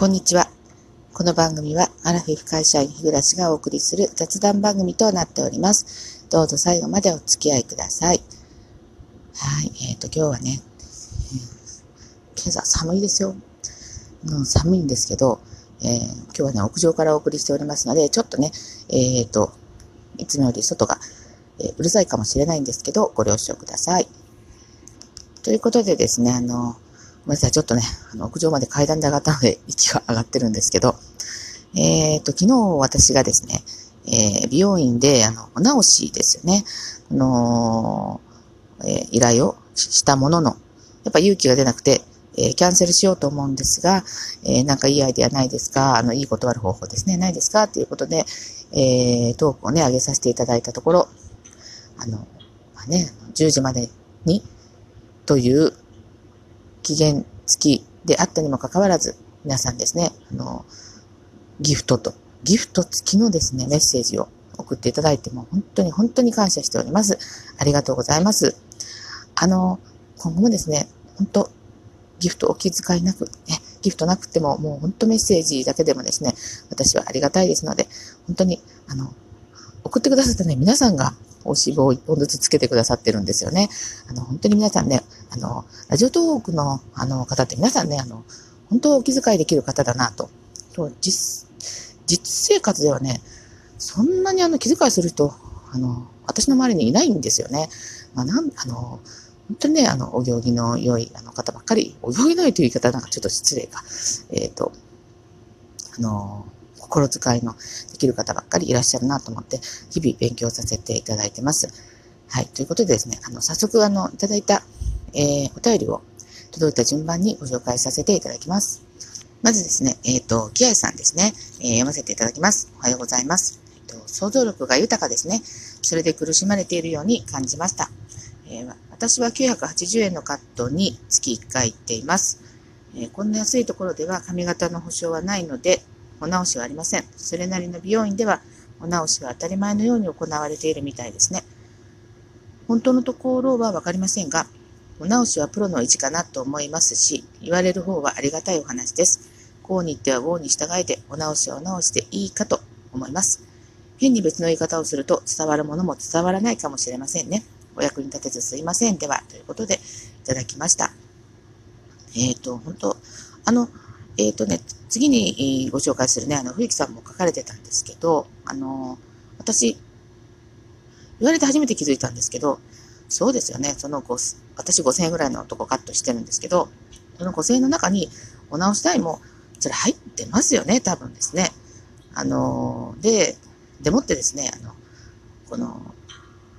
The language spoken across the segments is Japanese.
こんにちは。この番組はアラフィフ会社員日暮がお送りする雑談番組となっております。どうぞ最後までお付き合いください。はい。えっ、ー、と、今日はね、今朝寒いですよ。う、寒いんですけど、えー、今日はね、屋上からお送りしておりますので、ちょっとね、えっ、ー、と、いつもより外が、えうるさいかもしれないんですけど、ご了承ください。ということでですね、あの、ごめんなさい、ちょっとね、あの、屋上まで階段で上がったので、息が上がってるんですけど、えっ、ー、と、昨日私がですね、えー、美容院で、あの、お直しですよね。あのー、えー、依頼をしたものの、やっぱ勇気が出なくて、えキャンセルしようと思うんですが、えなんかいいアイデアないですか？あの、いい断る方法ですね。ないですか？ということで、えトークをね、上げさせていただいたところ、あの、まあ、ね、10時までに、という期限付きであったにもかかわらず、皆さんですね、あの、ギフトと、ギフト付きのですね、メッセージを送っていただいても、本当に本当に感謝しております。ありがとうございます。あの、今後もですね、本当、ギフトお気遣いなく、ね、ギフトなくても、もう本当メッセージだけでもですね、私はありがたいですので、本当に、あの、送ってくださったね、皆さんがお脂肪を一本ずつつけてくださってるんですよね。あの、本当に皆さんね、あの、ラジオトークの、あの、方って皆さんね、あの、本当お気遣いできる方だなと。と実、実生活ではね、そんなにあの、気遣いする人、あの、私の周りにいないんですよね。まあ、なん、あの、本当にね、あの、お行儀の良いあの方ばっかり、お行儀の良いという言い方なんかちょっと失礼か。えっ、ー、と、あの、心遣いのできる方ばっかりいらっしゃるなと思って、日々勉強させていただいてます。はい。ということでですね、あの、早速、あの、いただいた、えー、お便りを届いた順番にご紹介させていただきます。まずですね、えっ、ー、と、キアイさんですね、えー、読ませていただきます。おはようございます。えーと、想像力が豊かですね。それで苦しまれているように感じました。えー、私は980円のカットに月1回行っています。え、こんな安いところでは髪型の保証はないので、お直しはありません。それなりの美容院では、お直しは当たり前のように行われているみたいですね。本当のところはわかりませんが、お直しはプロの意地かなと思いますし、言われる方はありがたいお話です。こうに言ってはこうに従えて、お直しはお直しでいいかと思います。変に別の言い方をすると伝わるものも伝わらないかもしれませんね。お役に立てずすいません。では、ということでいただきました。えっ、ー、と、本当あの、えっ、ー、とね、次にご紹介するね、あの、冬木さんも書かれてたんですけど、あの、私、言われて初めて気づいたんですけど、そうですよね、その5、私5000円ぐらいのとこカットしてるんですけど、その5000円の中にお直し代も、それ入ってますよね、多分ですね。あの、で、でもってですね、あの、この、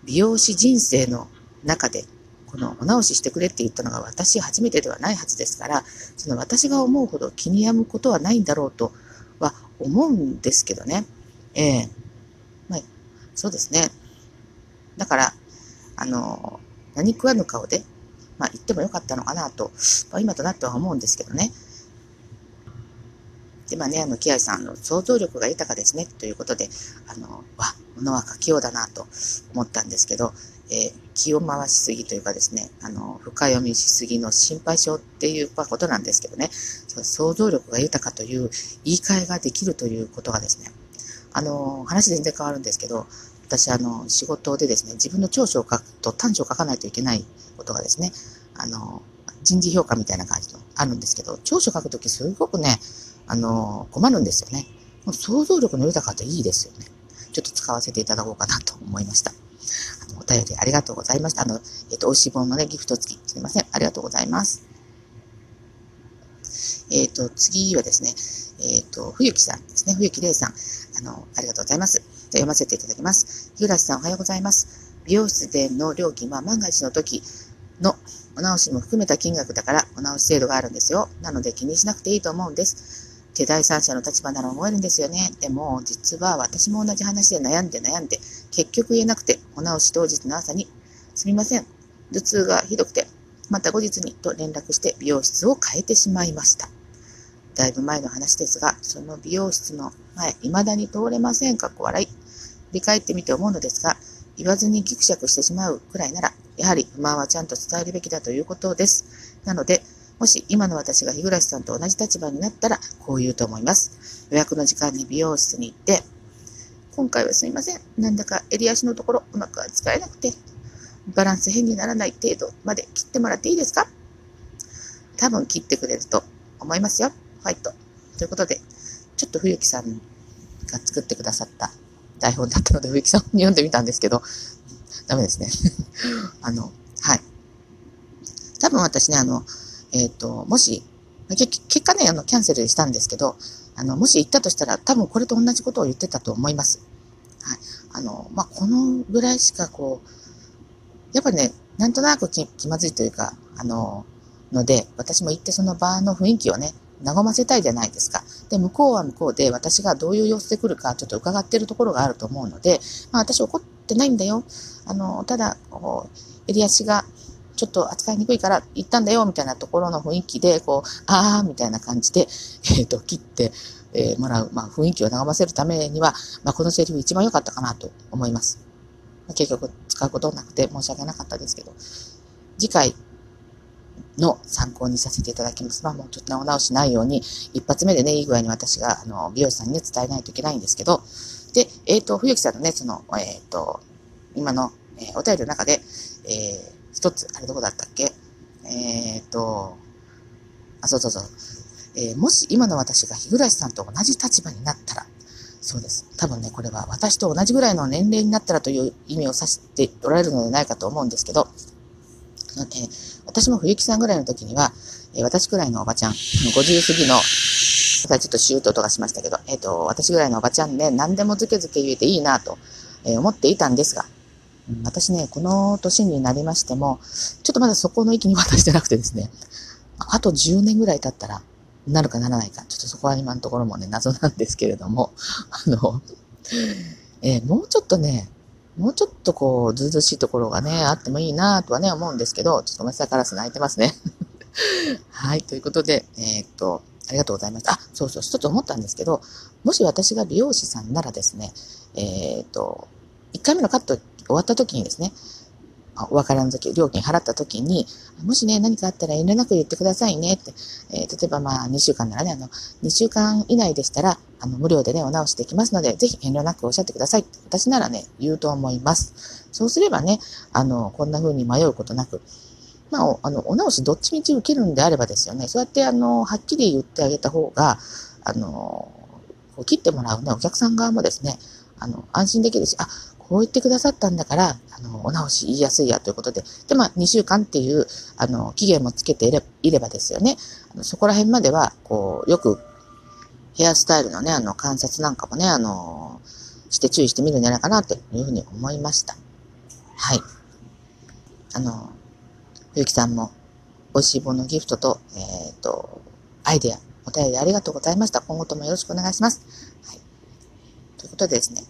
美容師人生の中でこのお直ししてくれって言ったのが私初めてではないはずですから、その私が思うほど気に病むことはないんだろうとは思うんですけどね。ええー、まあ、そうですね。だから、あの、何食わぬ顔で、まあ言ってもよかったのかなと、まあ、今となっては思うんですけどね。で、まあね、あの、木合さんの想像力が豊かですね、ということで、あの、わ、物は書きようだなと思ったんですけど、えー、気を回しすぎというかですね、あの、深読みしすぎの心配性っていうことなんですけどね、想像力が豊かという言い換えができるということがですね、あの、話全然変わるんですけど、私、あの、仕事でですね、自分の長所を書くと短所を書かないといけないことがですね、あの、人事評価みたいな感じのあるんですけど、長所を書くときすごくね、あの、困るんですよね。想像力の豊かっていいですよね。ちょっと使わせていただこうかなと思いました。あの、お便りありがとうございました。あの、えっ、と、美味しい本のね、ギフト付き。すいません。ありがとうございます。えっ、と、次はですね、えっ、と、冬木さんですね。冬木玲さん。あの、ありがとうございます。読ませていただきます。日暮さん、おはようございます。美容室での料金は万が一の時のお直しも含めた金額だからお直し制度があるんですよ。なので気にしなくていいと思うんです。って第三者の立場なら思えるんですよね。でも、実は私も同じ話で悩んで悩んで、結局言えなくて、お直し当日の朝に、すみません、頭痛がひどくて、また後日にと連絡して美容室を変えてしまいました。だいぶ前の話ですが、その美容室の前、未だに通れませんかっこ笑い。振り返ってみて思うのですが、言わずにギクシャクしてしまうくらいなら、やはり不満はちゃんと伝えるべきだということです。なので、もし今の私が日暮さんと同じ立場になったら、こう言うと思います。予約の時間に美容室に行って、今回はすみません。なんだか襟足のところうまく扱えなくて、バランス変にならない程度まで切ってもらっていいですか？多分切ってくれると思いますよ。ファイト。ということで、ちょっと冬木さんが作ってくださった台本だったので、冬木さんに読んでみたんですけど、ダメですね。あの、はい。多分私ね、あの、えっ、ー、と、もし、結果ね、あの、キャンセルしたんですけど、あの、もし行ったとしたら、多分これと同じことを言ってたと思います。はい。あの、まあ、このぐらいしかこう、やっぱりね、なんとなく気まずいというか、あの、ので、私も行ってその場の雰囲気をね、和ませたいじゃないですか。で、向こうは向こうで私がどういう様子で来るかちょっと伺ってるところがあると思うので、まあ私怒ってないんだよ。あの、ただ、こう襟足がちょっと扱いにくいから行ったんだよ、みたいなところの雰囲気で、こう、あー、みたいな感じで、えっ、ー、と、切って、えー、もらう、まあ、雰囲気を和ませるためには、まあ、このセリフ一番良かったかなと思います。ま、結局、使うことなくて申し訳なかったですけど、次回の参考にさせていただきます。まあ、もうちょっとお直しないように、一発目でね、いい具合に私が、あの、美容師さんにね、伝えないといけないんですけど、で、えっ、ー、と、冬木さんのね、その、えっ、ー、と、今の、えー、お便りの中で、えー、一つ、あれどこだったっけ？えー、っと、あ、そうそうそう。えー、もし今の私が日暮さんと同じ立場になったら、そうです。多分ね、これは私と同じぐらいの年齢になったらという意味を指しておられるのではないかと思うんですけど、えー、私も冬木さんぐらいの時には、えー、私くらいのおばちゃん、50過ぎの、ちょっとシュート音がしましたけど、えっ、ー、と、私ぐらいのおばちゃんで、ね、何でもずけずけ言えていいなと、え思っていたんですが、私ね、この年になりましても、ちょっとまだそこの域に渡してなくてですね、あと10年ぐらい経ったら、なるかならないか、ちょっとそこは今のところもね、謎なんですけれども、あの、えー、もうちょっとね、もうちょっとこう、ずうずしいところがね、あってもいいなとはね、思うんですけど、ちょっとごめんなさい、カラス泣いてますね。はい、ということで、えー、っと、ありがとうございます。あ、そうそう、一つ思ったんですけど、もし私が美容師さんならですね、えー、っと、1回目のカット終わった時にですね、お別れの時、料金払った時に、もしね、何かあったら遠慮なく言ってくださいねって、えー、例えばまあ2週間ならね、あの、2週間以内でしたら、あの、無料でね、お直しできますので、ぜひ遠慮なくおっしゃってください。って、私ならね、言うと思います。そうすればね、あの、こんな風に迷うことなく、まあ、あの、お直しどっちみち受けるんであればですよね、そうやってあの、はっきり言ってあげた方が、あの、こう切ってもらうね、お客さん側もですね、あの、安心できるし、あ、こう言ってくださったんだから、あの、お直し言いやすいやということで、で、まあ、2週間っていう、あの、期限もつけていればですよね。あのそこら辺までは、こう、よく、ヘアスタイルのね、あの、観察なんかもね、あの、して注意してみるんじゃないかな、というふうに思いました。はい。あの、ゆうきさんも、美味しい棒のギフトと、えっ、ー、と、アイデア、お便りありがとうございました。今後ともよろしくお願いします。はい。ということでですね、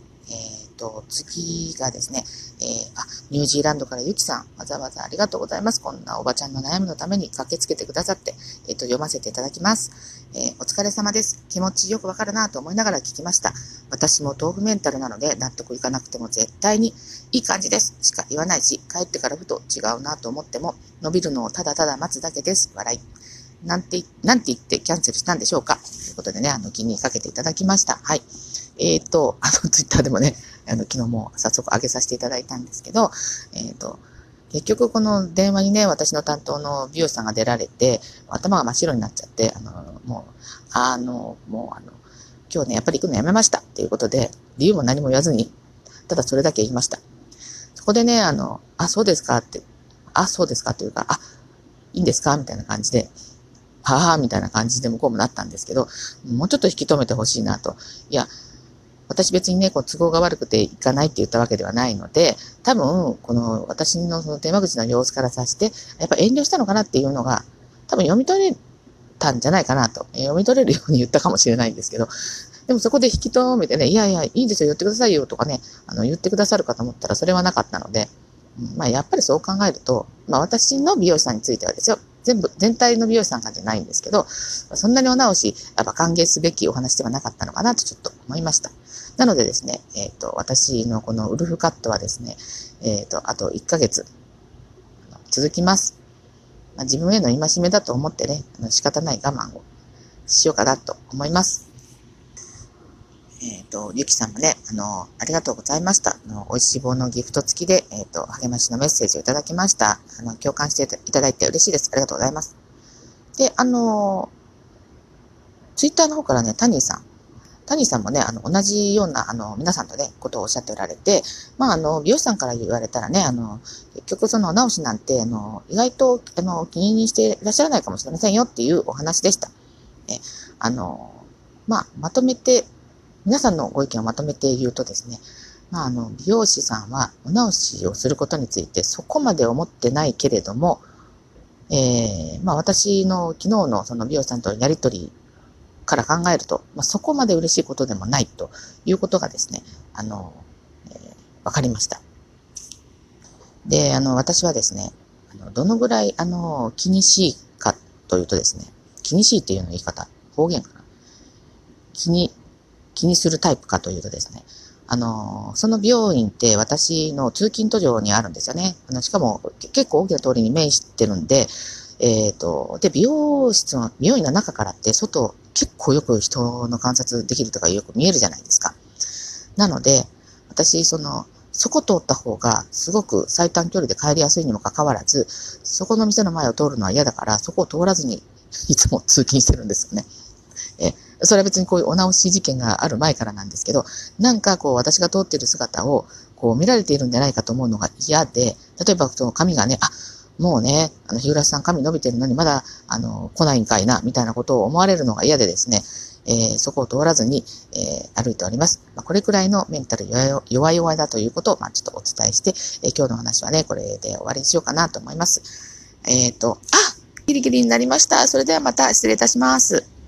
と、次がですね、えー、あ、ニュージーランドからゆきさん、わざわざありがとうございます。こんなおばちゃんの悩みのために駆けつけてくださって、えっ、ー、と、読ませていただきます。えー、お疲れ様です。気持ちよくわかるなと思いながら聞きました。私も豆腐メンタルなので納得いかなくても絶対にいい感じですしか言わないし、帰ってからふと違うなと思っても、伸びるのをただただ待つだけです。笑い。なんて、なんて言ってキャンセルしたんでしょうか？ということでね、あの、気にかけていただきました。はい。えっ、ー、と、あの、ツイッターでもね、あの、昨日も早速上げさせていただいたんですけど、えっ、ー、と、結局この電話にね、私の担当の美容師さんが出られて、頭が真っ白になっちゃって、あの、もう、あの、もうあの、今日ね、やっぱり行くのやめましたっていうことで、理由も何も言わずに、ただそれだけ言いました。そこでね、あの、あ、そうですか？って、あ、そうですか？というか、あ、いいんですか？みたいな感じで、はぁ、みたいな感じで向こうもなったんですけど、もうちょっと引き止めてほしいなと。いや、私別にね、こう都合が悪くて行かないって言ったわけではないので、多分、この私のその電話口の様子からさして、やっぱ遠慮したのかなっていうのが、多分読み取れたんじゃないかなと。読み取れるように言ったかもしれないんですけど、でもそこで引き止めてね、いやいや、いいですよ、言ってくださいよとかね、あの、言ってくださるかと思ったらそれはなかったので、まあやっぱりそう考えると、まあ私の美容師さんについてはですよ、全部、全体の美容師さんかじゃないんですけど、そんなにお直し、やっぱ歓迎すべきお話ではなかったのかなとちょっと思いました。なのでですね、えっ、ー、と、私のこのウルフカットはですね、えっ、ー、と、あと1ヶ月続きます。まあ、自分への戒めだと思ってね、あの仕方ない我慢をしようかなと思います。えっ、ー、と、ゆきさんもね、あの、ありがとうございました。あの、美味しい棒のギフト付きで、えっ、ー、と、励ましのメッセージをいただきました。あの、共感していただいて嬉しいです。ありがとうございます。で、あの、ツイッターの方からね、タニーさん、タニーさんもね、あの、同じような、あの、皆さんとね、ことをおっしゃっておられて、まあ、あの、美容師さんから言われたらね、あの、結局その直しなんて、あの、意外と、あの、気にしていらっしゃらないかもしれませんよっていうお話でした。え、あの、まあ、まとめて皆さんのご意見をまとめて言うとですね、まあ、あの、美容師さんはお直しをすることについてそこまで思ってないけれども、えー、まあ、私の昨日のその美容師さんとのやりとりから考えると、まあ、そこまで嬉しいことでもないということがですね、あの、えー、わかりました。で、あの、私はですね、あのどのぐらい、あの、気にしいかというとですね、気にしいっていうの言い方、方言かな。気に気にするタイプかというとですね、あの、その美容院って私の通勤途上にあるんですよね。あの、しかも結構大きな通りに面してるんで、えっ、ー、と、で、美容室の、美容院の中からって外結構よく人の観察できるとかよく見えるじゃないですか。なので、私、その、そこ通った方がすごく最短距離で帰りやすいにもかかわらず、そこの店の前を通るのは嫌だから、そこを通らずにいつも通勤してるんですよね。えそれは別にこういうお直し事件がある前からなんですけど、なんかこう私が通ってる姿をこう見られているんじゃないかと思うのが嫌で、例えばその髪がね、あ、もうね、あの、日暮さん髪伸びてるのにまだ、あの、来ないんかいな、みたいなことを思われるのが嫌でですね、えー、そこを通らずに、えー、歩いております。まあ、これくらいのメンタル弱々だということを、まあ、ちょっとお伝えして、えー、今日の話はね、これで終わりにしようかなと思います。えっ、と、あギリギリになりました。それではまた失礼いたします。